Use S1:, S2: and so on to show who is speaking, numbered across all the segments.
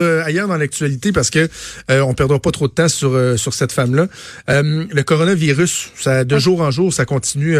S1: Euh, ailleurs dans l'actualité parce que euh, on perdra pas trop de temps sur euh, sur cette femme là. le coronavirus, ça de jour en jour, ça continue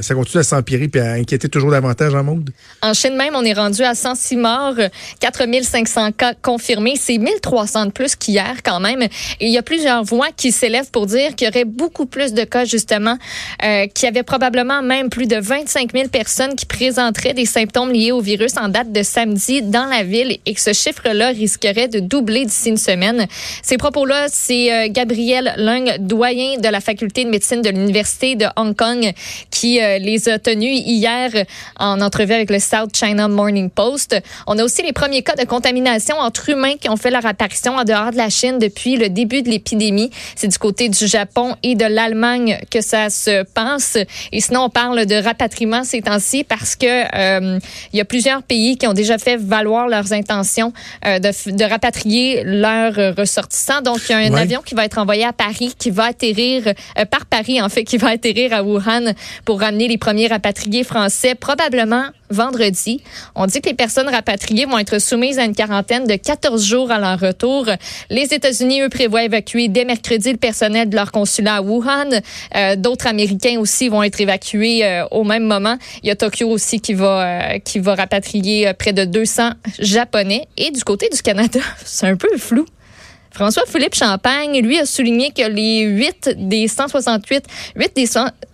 S1: ça continue à s'empirer puis à inquiéter toujours davantage en monde.
S2: En Chine même, on est rendu à 106 morts, 4500 cas confirmés, c'est 1300 de plus qu'hier quand même. Et il y a plusieurs voix qui s'élèvent pour dire qu'il y aurait beaucoup plus de cas justement, qu'il y avait probablement même plus de 25 000 personnes qui présenteraient des symptômes liés au virus en date de samedi dans la ville et que ce chiffre-là risque risquerait de doubler d'ici une semaine. Ces propos-là, c'est euh, Gabriel Lung, doyen de la faculté de médecine de l'Université de Hong Kong, qui euh, les a tenus hier en entrevue avec le South China Morning Post. On a aussi les premiers cas de contamination entre humains qui ont fait leur apparition en dehors de la Chine depuis le début de l'épidémie. C'est du côté du Japon et de l'Allemagne que ça se passe. Et sinon, on parle de rapatriement ces temps-ci parce que euh, il y a plusieurs pays qui ont déjà fait valoir leurs intentions de de rapatrier leurs ressortissants. Donc, il y a un avion qui va être envoyé à Paris, qui va atterrir euh, par Paris, en fait, qui va atterrir à Wuhan pour ramener les premiers rapatriés français, probablement vendredi. On dit que les personnes rapatriées vont être soumises à une quarantaine de 14 jours à leur retour. Les États-Unis, eux, prévoient évacuer dès mercredi le personnel de leur consulat à Wuhan. Euh, d'autres Américains aussi vont être évacués euh, au même moment. Il y a Tokyo aussi qui va, qui va rapatrier près de 200 Japonais. Et du côté du Canada, c'est un peu flou. François-Philippe Champagne, lui, a souligné que les 8 des 168, 8 des,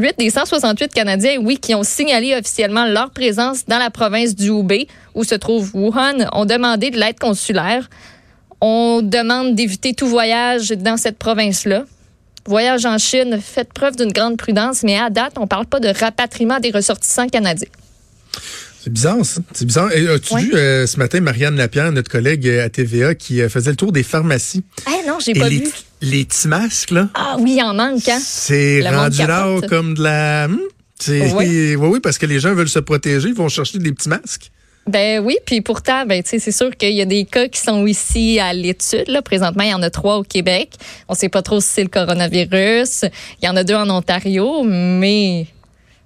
S2: 8 des 168 Canadiens, oui, qui ont signalé officiellement leur présence dans la province du Hubei, où se trouve Wuhan, ont demandé de l'aide consulaire. On demande d'éviter tout voyage dans cette province-là. Voyage en Chine, faites preuve d'une grande prudence, mais à date, on ne parle pas de rapatriement des ressortissants canadiens.
S1: C'est bizarre, ça. C'est bizarre. Et as-tu vu euh, ce matin Marianne Lapierre, notre collègue euh, à TVA, qui euh, faisait le tour des pharmacies?
S2: Ah non, j'ai pas
S1: les,
S2: vu.
S1: Les petits masques, là?
S2: Ah oui, il en manque, hein?
S1: C'est rendu là comme de la... Hmm? Oui. oui, parce que les gens veulent se protéger, ils vont chercher des petits masques.
S2: Ben oui, puis pourtant, ben c'est sûr qu'il y a des cas qui sont ici à l'étude. Là, présentement, il y en a trois au Québec. On sait pas trop si c'est le coronavirus. Il y en a deux en Ontario, mais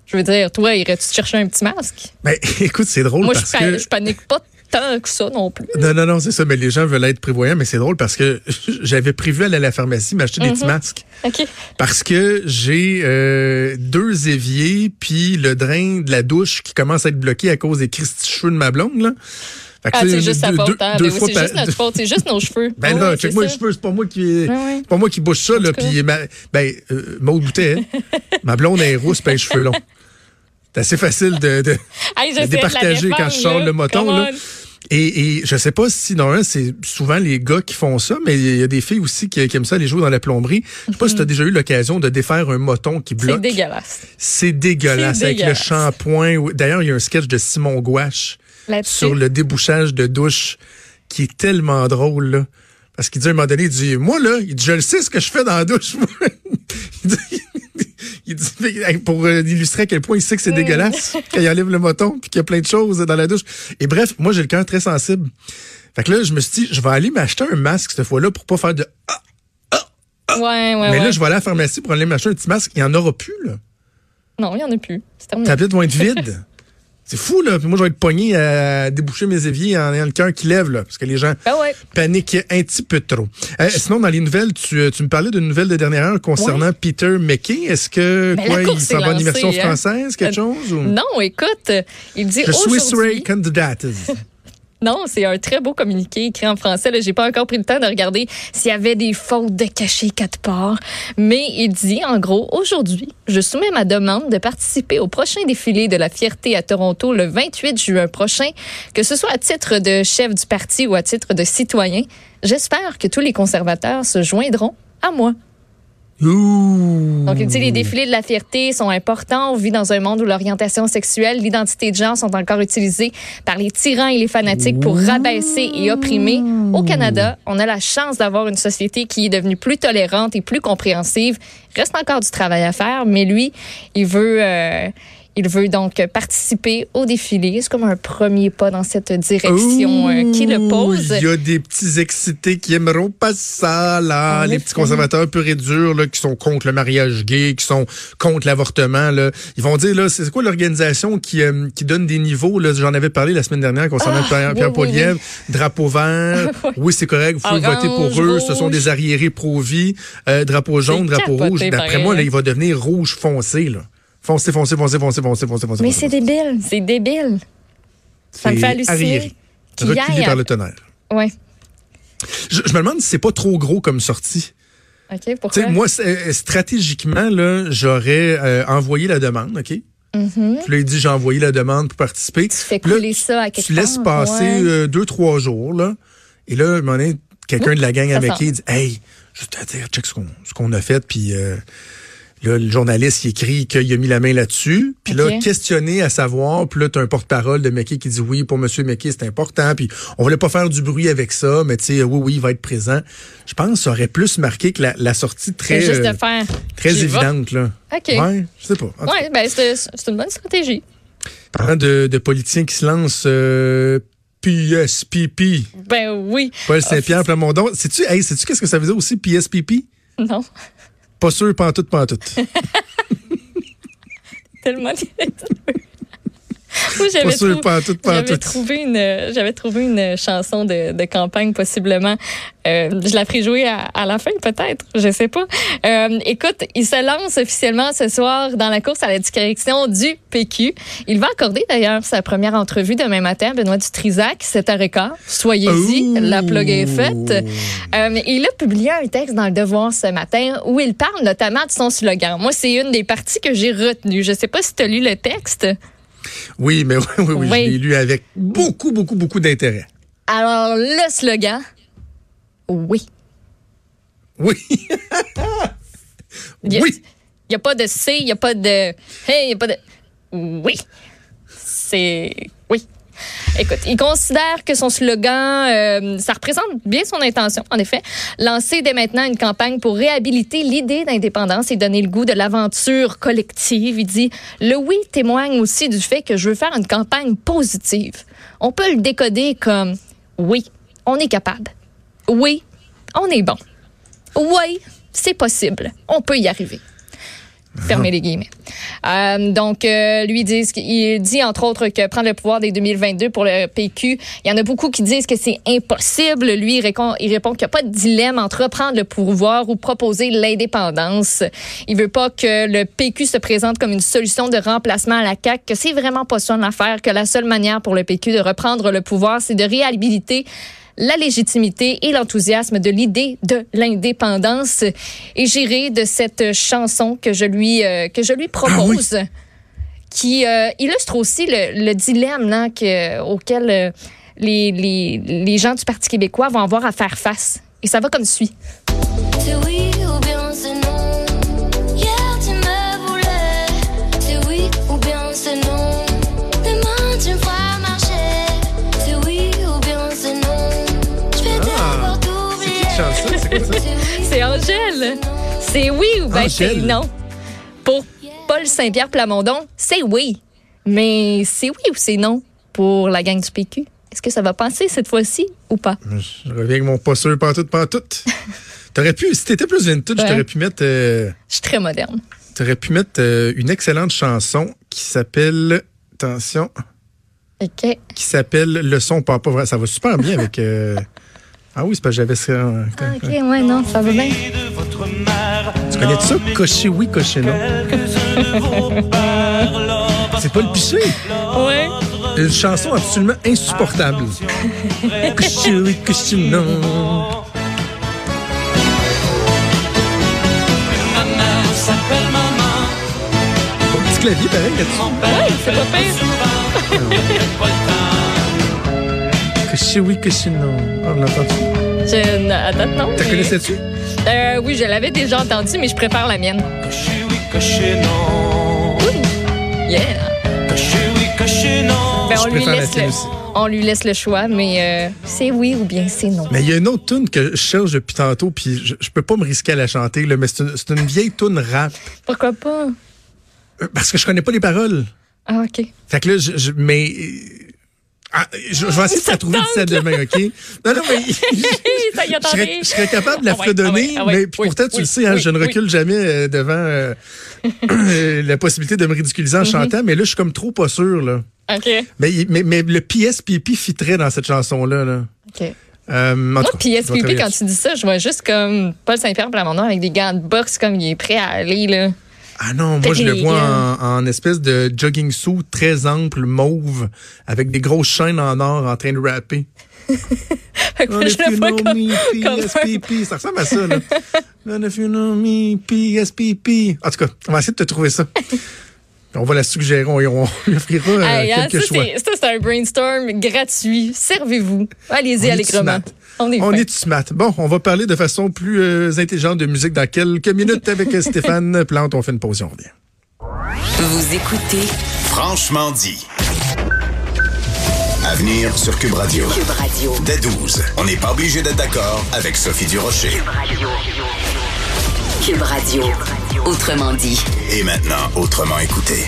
S2: je veux dire, toi, irais-tu chercher un petit masque?
S1: Ben, écoute, c'est drôle
S2: Moi,
S1: parce
S2: je,
S1: que...
S2: je panique pas tant que ça non plus.
S1: Non, non, non, c'est ça. Mais les gens veulent être prévoyants, mais c'est drôle parce que j'avais prévu aller à la pharmacie m'acheter des petits mhm. masques.
S2: OK.
S1: Parce que j'ai euh, deux éviers puis le drain de la douche qui commence à être bloqué à cause des cristis cheveux de ma blonde, là.
S2: Ah, c'est juste sa faute. Hein? Ben c'est juste notre faute, c'est juste nos cheveux.
S1: Ben check moi les cheveux, c'est pas moi qui c'est pas moi qui bouge ça là puis ben euh, Maud Boutet, hein. ma blonde est rousse, ben les cheveux longs. C'est assez facile de, de, de départager quand je sors le moton. Là. Et, et je sais pas si non c'est souvent les gars qui font ça, mais il y a des filles aussi qui, aiment ça les jouer dans la plomberie. Je sais pas si tu as mhm. déjà eu l'occasion de défaire un moton qui bloque.
S2: C'est dégueulasse.
S1: C'est dégueulasse avec le shampoing. D'ailleurs, il y a un sketch de Simon Gouache sur le débouchage de douche qui est tellement drôle là. Parce qu'il dit à un moment donné, il dit, moi là, il dit, je le sais ce que je fais dans la douche. Il dit, pour euh, illustrer à quel point il sait que c'est dégueulasse quand il enlève le moton puis qu'il y a plein de choses dans la douche. Et bref, moi j'ai le cœur très sensible. Fait que là, je me suis dit, je vais aller m'acheter un masque cette fois-là pour pas faire de ah,
S2: ah, ah. Ouais, ouais,
S1: Mais là, je vais aller à la pharmacie pour aller m'acheter un petit masque. Il n'y en aura plus, là.
S2: Non, il n'y en a plus.
S1: Les tablettes vont être vides. C'est fou, là. Puis moi, je vais être pogné à déboucher mes éviers en ayant le cœur qui lève, là. Parce que les gens
S2: ben
S1: paniquent un petit peu trop. Euh, sinon, dans les nouvelles, tu, euh, tu me parlais d'une nouvelle de dernière heure concernant Peter McKay. Est-ce que,
S2: ben,
S1: quoi, il s'en va en immersion
S2: hein.
S1: française, quelque euh, chose? Ou?
S2: Non, écoute, il dit
S1: Je suis Ray candidate.
S2: Non, c'est un très beau communiqué écrit en français. Je n'ai pas encore pris le temps de regarder s'il y avait des fautes de cachet quatre parts. Mais il dit, en gros, aujourd'hui, je soumets ma demande de participer au prochain défilé de la fierté à Toronto le 28 juin prochain, que ce soit à titre de chef du parti ou à titre de citoyen. J'espère que tous les conservateurs se joindront à moi. Donc, tu sais, les défilés de la fierté sont importants. On vit dans un monde où l'orientation sexuelle, l'identité de genre sont encore utilisées par les tyrans et les fanatiques pour rabaisser et opprimer. Au Canada, on a la chance d'avoir une société qui est devenue plus tolérante et plus compréhensive. Il reste encore du travail à faire, mais lui, il veut, euh, Il veut donc participer au défilé. C'est comme un premier pas dans cette direction euh, qui le pose.
S1: Il y a des petits excités qui aimeront pas ça, là. les petits conservateurs purs et durs, là, qui sont contre le mariage gay, qui sont contre l'avortement, là. Ils vont dire, là, c'est quoi l'organisation qui, euh, qui donne des niveaux, là? J'en avais parlé la semaine dernière concernant ah, Pierre, Pierre oui, Drapeau vert. oui, c'est correct. Vous pouvez voter pour eux. Ce sont des arriérés pro-vie. Euh, drapeau jaune, drapeau rouge. D'après moi, là, il va devenir rouge foncé, là. Foncez, foncez, foncez, foncez, foncez, foncez, foncez.
S2: Mais c'est débile, c'est débile. Ça me fait halluciner.
S1: Reculé par le tonnerre.
S2: Oui.
S1: Je, me demande si c'est pas trop gros comme sortie.
S2: OK, pourquoi?
S1: moi, euh, stratégiquement, là, j'aurais euh, envoyé la demande, OK?
S2: Mm-hmm.
S1: Puis là, il dit, j'ai envoyé la demande pour participer.
S2: Tu fais couler ça à quelque
S1: Tu laisses passer euh, deux, trois jours, là. Et là, à un moment donné, quelqu'un de la gang avec qui dit, hey, je te dire, check ce qu'on a fait, puis Là, le journaliste il écrit qu'il a mis la main là-dessus. Puis là, questionné à savoir, puis là, tu as un porte-parole de McKay qui dit oui, pour Monsieur McKay, c'est important. Puis on voulait pas faire du bruit avec ça, mais tu sais, oui, oui, il va être présent. Je pense que ça aurait plus marqué que la, sortie très,
S2: juste de faire.
S1: très évidente. Là.
S2: OK.
S1: Ouais, je sais pas.
S2: Ouais, ben, c'est une bonne stratégie.
S1: Parlant de, de politiciens qui se lancent, euh, PSPP.
S2: Ben oui.
S1: Paul Saint-Pierre Plamondon. Sais-tu, hey, sais-tu qu'est-ce que ça veut dire aussi, PSPP?
S2: Non.
S1: Pas sûr, pas en tout, j'avais trouvé
S2: une j'avais trouvé une chanson de, de campagne possiblement. Euh, je la ferai jouer à, à la fin peut-être. Je sais pas. Euh, écoute il se lance officiellement ce soir dans la course à la direction du PQ il va accorder d'ailleurs sa première entrevue demain matin à Benoît Dutrisac. C'est un record. Soyez-y. La plug est faite. Euh, il a publié un texte dans le Devoir ce matin où il parle notamment de son slogan. Moi c'est une des parties que j'ai retenues. Je sais pas si tu as lu le texte
S1: oui, mais oui, oui, oui, je l'ai lu avec beaucoup, beaucoup, beaucoup d'intérêt.
S2: Alors, le slogan, oui.
S1: Oui.
S2: oui. Il n'y a pas de C, il n'y a pas de Hey, il n'y a pas de. Oui. C'est. Oui. Écoute, il considère que son slogan, euh, ça représente bien son intention, en effet. Lancer dès maintenant une campagne pour réhabiliter l'idée d'indépendance et donner le goût de l'aventure collective. Il dit, le oui témoigne aussi du fait que je veux faire une campagne positive. On peut le décoder comme, oui, on est capable. Oui, on est bon. Oui, c'est possible. On peut y arriver. Fermez les guillemets. Euh, donc, euh, lui dit, il dit entre autres que prendre le pouvoir dès 2022 pour le PQ, il y en a beaucoup qui disent que c'est impossible. Lui, il répond, il répond qu'il n'y a pas de dilemme entre reprendre le pouvoir ou proposer l'indépendance. Il veut pas que le PQ se présente comme une solution de remplacement à la CAQ, que c'est vraiment pas son affaire, que la seule manière pour le PQ de reprendre le pouvoir, c'est de réhabiliter la légitimité et l'enthousiasme de l'idée de l'indépendance. Et j'irai de cette chanson que je lui, euh, que je lui propose. Ah qui euh, illustre aussi le, dilemme là, que, auquel euh, les, les, les gens du Parti québécois vont avoir à faire face. Et ça va comme suit. Angèle. C'est oui ou ben c'est non? Pour Paul Saint-Pierre Plamondon, c'est oui. Mais c'est oui ou c'est non pour la gang du PQ? Est-ce que ça va passer cette fois-ci ou pas?
S1: Je reviens avec mon pas sûr, pas tout, pas tout. T'aurais pu, si t'étais plus vintage, ouais. t'aurais pu mettre. Euh,
S2: je suis très moderne.
S1: T'aurais pu mettre euh, une excellente chanson qui s'appelle. Attention.
S2: OK.
S1: Qui s'appelle Le son pas pas vrai. Ça va super bien avec. Euh, ah oui, c'est pas j'avais ça.
S2: Ah, ok, ouais, non, ça va bien.
S1: Tu connais ça? Cocher oui, cocher non? c'est pas le piché.
S2: Ouais.
S1: Une chanson absolument insupportable. cocher oui, cocher non. petit clavier pareil là-dessus.
S2: Ouais, c'est pas pire.
S1: Que oui, que non. On l'a entendu?
S2: Je, à date, non?
S1: T'as connaissais-tu?
S2: Euh, oui, je l'avais déjà entendu, mais je préfère la mienne.
S1: Que oui, que non.
S2: Yeah. Que oui, que non. Ben, on, lui laisse le, on lui laisse le choix, mais euh, c'est oui ou bien c'est non.
S1: Mais il y a une autre tune que je cherche depuis tantôt, puis je, je peux pas me risquer à la chanter, là, mais c'est une, une, vieille tune rap.
S2: Pourquoi pas?
S1: Euh, parce que je connais pas les paroles.
S2: Ah, OK.
S1: Fait que là, je, mais ah, je, vais essayer de la trouver d'ici demain, OK? Non, non, mais je, serais, capable de la ah fredonner, ah ah mais pourtant, tu le sais, hein, je ne recule jamais euh, devant euh, la possibilité de me ridiculiser en mm-hmm. chantant, mais là, je suis comme trop pas sûr, là.
S2: OK.
S1: Mais, mais, mais le PSPP fitterait dans cette chanson-là, là.
S2: OK. Euh, Moi, PSPP, quand tu dis ça, je vois juste comme Paul Saint-Pierre Plamondon avec des gants de boxe, comme il est prêt à aller, là.
S1: Ah non, moi je le vois en, espèce de jogging suit très ample, mauve, avec des grosses chaînes en or en train de rapper.
S2: comme,
S1: PSPP. Ça ressemble à ça, là. if you know me, PSPP. En tout cas, on va essayer de te trouver ça. On va la suggérer, on, on lui offrira euh, hein, choix.
S2: Ça, c'est un brainstorm gratuit. Servez-vous. Allez-y allègrement.
S1: On est, on est smart. Bon, on va parler de façon plus euh, intelligente de musique dans quelques minutes avec Stéphane Plante. On fait une pause, on revient.
S3: Vous écoutez Franchement dit. Avenir sur Cube Radio. Cube Radio. Dès 12. On n'est pas obligé d'être d'accord avec Sophie Durocher. Cube Radio. Cube Radio. Autrement dit. Et maintenant, autrement écouté.